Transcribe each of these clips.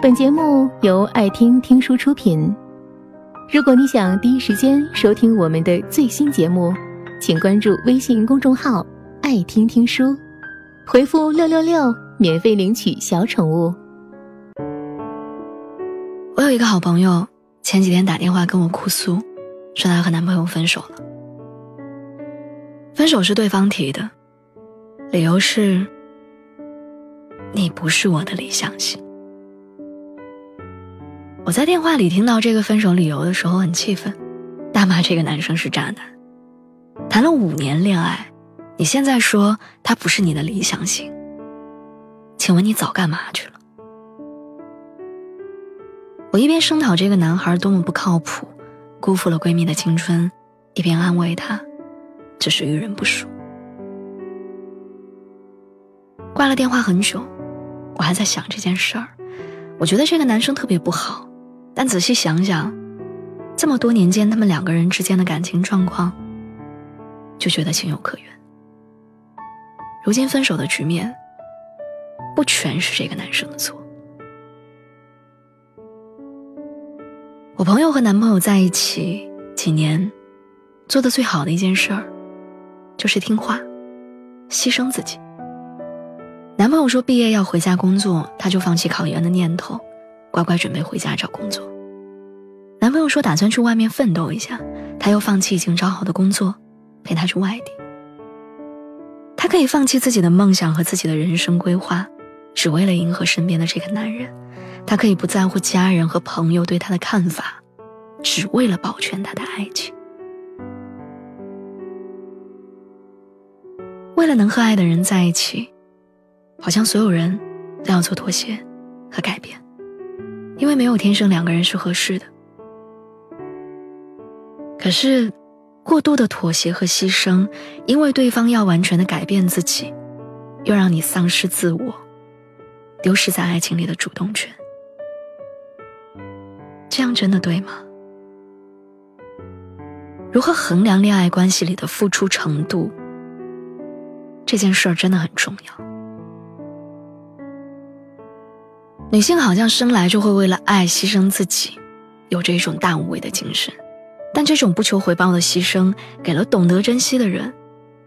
本节目由爱听听书出品。如果你想第一时间收听我们的最新节目，请关注微信公众号“爱听听书”，回复“六六六”免费领取小宠物。我有一个好朋友，前几天打电话跟我哭诉，说她和男朋友分手了。分手是对方提的，理由是。你不是我的理想型。我在电话里听到这个分手理由的时候很气愤，大骂这个男生是渣男。谈了五年恋爱，你现在说他不是你的理想型，请问你早干嘛去了？我一边声讨这个男孩多么不靠谱，辜负了闺蜜的青春，一边安慰他，只是遇人不淑。挂了电话很久。我还在想这件事儿，我觉得这个男生特别不好，但仔细想想，这么多年间他们两个人之间的感情状况，就觉得情有可原。如今分手的局面，不全是这个男生的错。我朋友和男朋友在一起几年，做的最好的一件事儿，就是听话，牺牲自己。男朋友说毕业要回家工作，她就放弃考研的念头，乖乖准备回家找工作。男朋友说打算去外面奋斗一下，她又放弃已经找好的工作，陪他去外地。她可以放弃自己的梦想和自己的人生规划，只为了迎合身边的这个男人。她可以不在乎家人和朋友对她的看法，只为了保全她的爱情。为了能和爱的人在一起。好像所有人都要做妥协和改变，因为没有天生两个人是合适的。可是，过度的妥协和牺牲，因为对方要完全的改变自己，又让你丧失自我，丢失在爱情里的主动权。这样真的对吗？如何衡量恋爱关系里的付出程度？这件事儿真的很重要。女性好像生来就会为了爱牺牲自己，有着一种大无畏的精神，但这种不求回报的牺牲，给了懂得珍惜的人，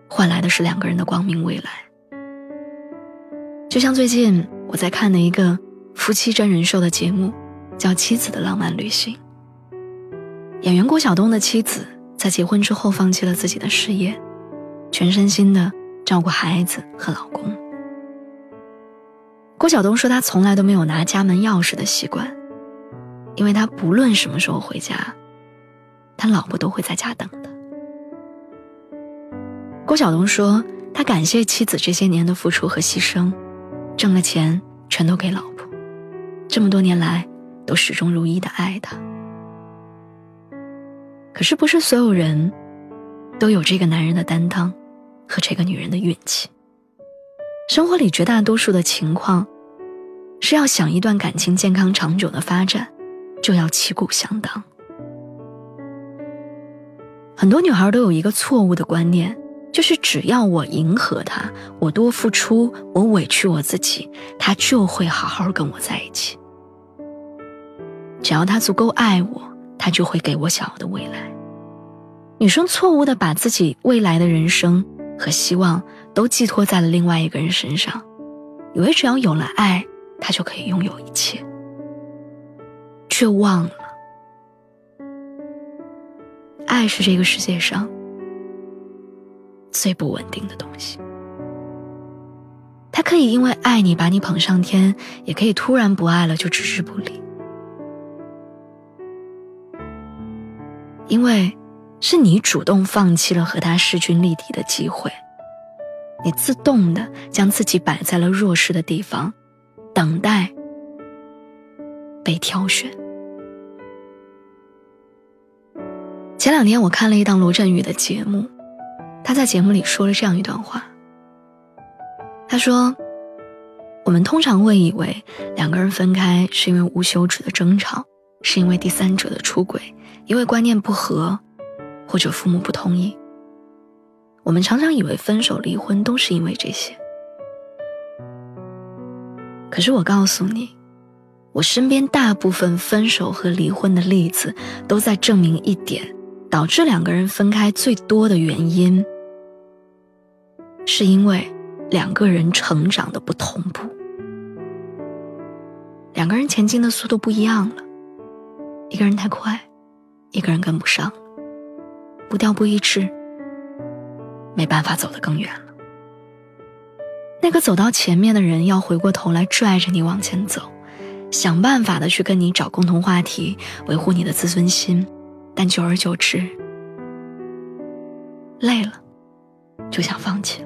换来的是两个人的光明未来。就像最近我在看的一个夫妻真人秀的节目，叫《妻子的浪漫旅行》。演员郭晓东的妻子在结婚之后放弃了自己的事业，全身心的照顾孩子和老公。郭晓东说：“他从来都没有拿家门钥匙的习惯，因为他不论什么时候回家，他老婆都会在家等的。”郭晓东说：“他感谢妻子这些年的付出和牺牲，挣了钱全都给老婆，这么多年来都始终如一的爱他。可是，不是所有人都有这个男人的担当和这个女人的运气。”生活里绝大多数的情况，是要想一段感情健康长久的发展，就要旗鼓相当。很多女孩都有一个错误的观念，就是只要我迎合他，我多付出，我委屈我自己，他就会好好跟我在一起。只要他足够爱我，他就会给我想要的未来。女生错误的把自己未来的人生和希望。都寄托在了另外一个人身上，以为只要有了爱，他就可以拥有一切，却忘了，爱是这个世界上最不稳定的东西。他可以因为爱你把你捧上天，也可以突然不爱了就置之不理，因为是你主动放弃了和他势均力敌的机会。你自动的将自己摆在了弱势的地方，等待被挑选。前两天我看了一档罗振宇的节目，他在节目里说了这样一段话。他说：“我们通常会以为两个人分开是因为无休止的争吵，是因为第三者的出轨，因为观念不合，或者父母不同意。”我们常常以为分手、离婚都是因为这些，可是我告诉你，我身边大部分分手和离婚的例子，都在证明一点：导致两个人分开最多的原因，是因为两个人成长的不同步，两个人前进的速度不一样了，一个人太快，一个人跟不上，步调不一致，没办法走得更远了。那个走到前面的人要回过头来拽着你往前走。想办法的去跟你找共同话题，维护你的自尊心，但久而久之，累了，就想放弃。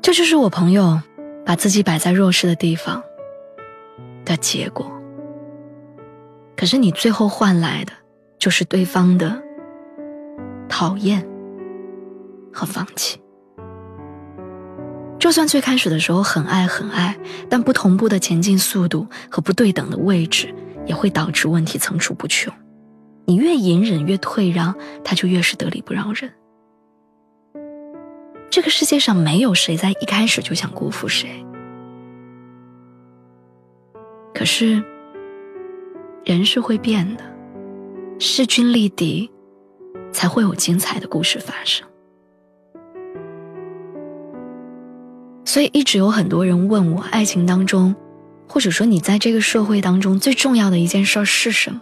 这就是我朋友把自己摆在弱势的地方的结果。可是你最后换来的，就是对方的讨厌和放弃。就算最开始的时候很爱很爱，但不同步的前进速度和不对等的位置，也会导致问题层出不穷。你越隐忍越退让，他就越是得理不饶人。这个世界上没有谁在一开始就想辜负谁，可是人是会变的，势均力敌，才会有精彩的故事发生。所以一直有很多人问我，爱情当中，或者说你在这个社会当中最重要的一件事是什么？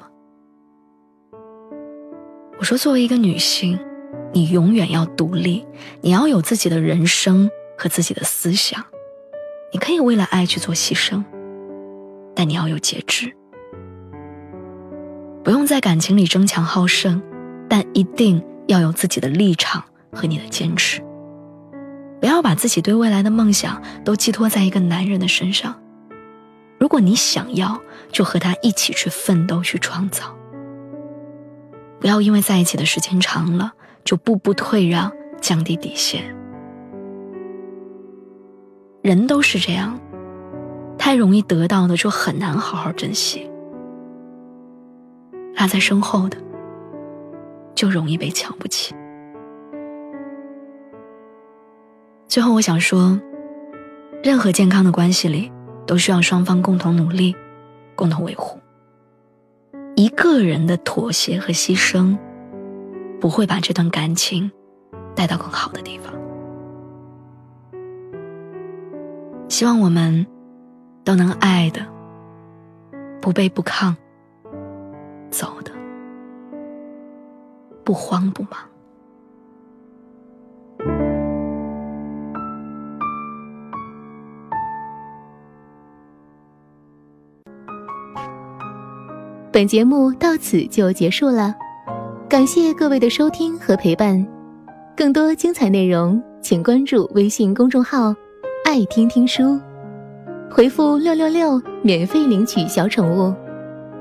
我说，作为一个女性，你永远要独立，你要有自己的人生和自己的思想，你可以为了爱去做牺牲，但你要有节制，不用在感情里争强好胜，但一定要有自己的立场和你的坚持。不要把自己对未来的梦想都寄托在一个男人的身上。如果你想要，就和他一起去奋斗，去创造。不要因为在一起的时间长了，就步步退让，降低底线。人都是这样，太容易得到的就很难好好珍惜，落在身后的就容易被瞧不起。最后，我想说，任何健康的关系里，都需要双方共同努力，共同维护。一个人的妥协和牺牲，不会把这段感情带到更好的地方。希望我们都能爱的不卑不亢，走的不慌不忙。本节目到此就结束了，感谢各位的收听和陪伴。更多精彩内容，请关注微信公众号“爱听听书”，回复“六六六”免费领取小宠物。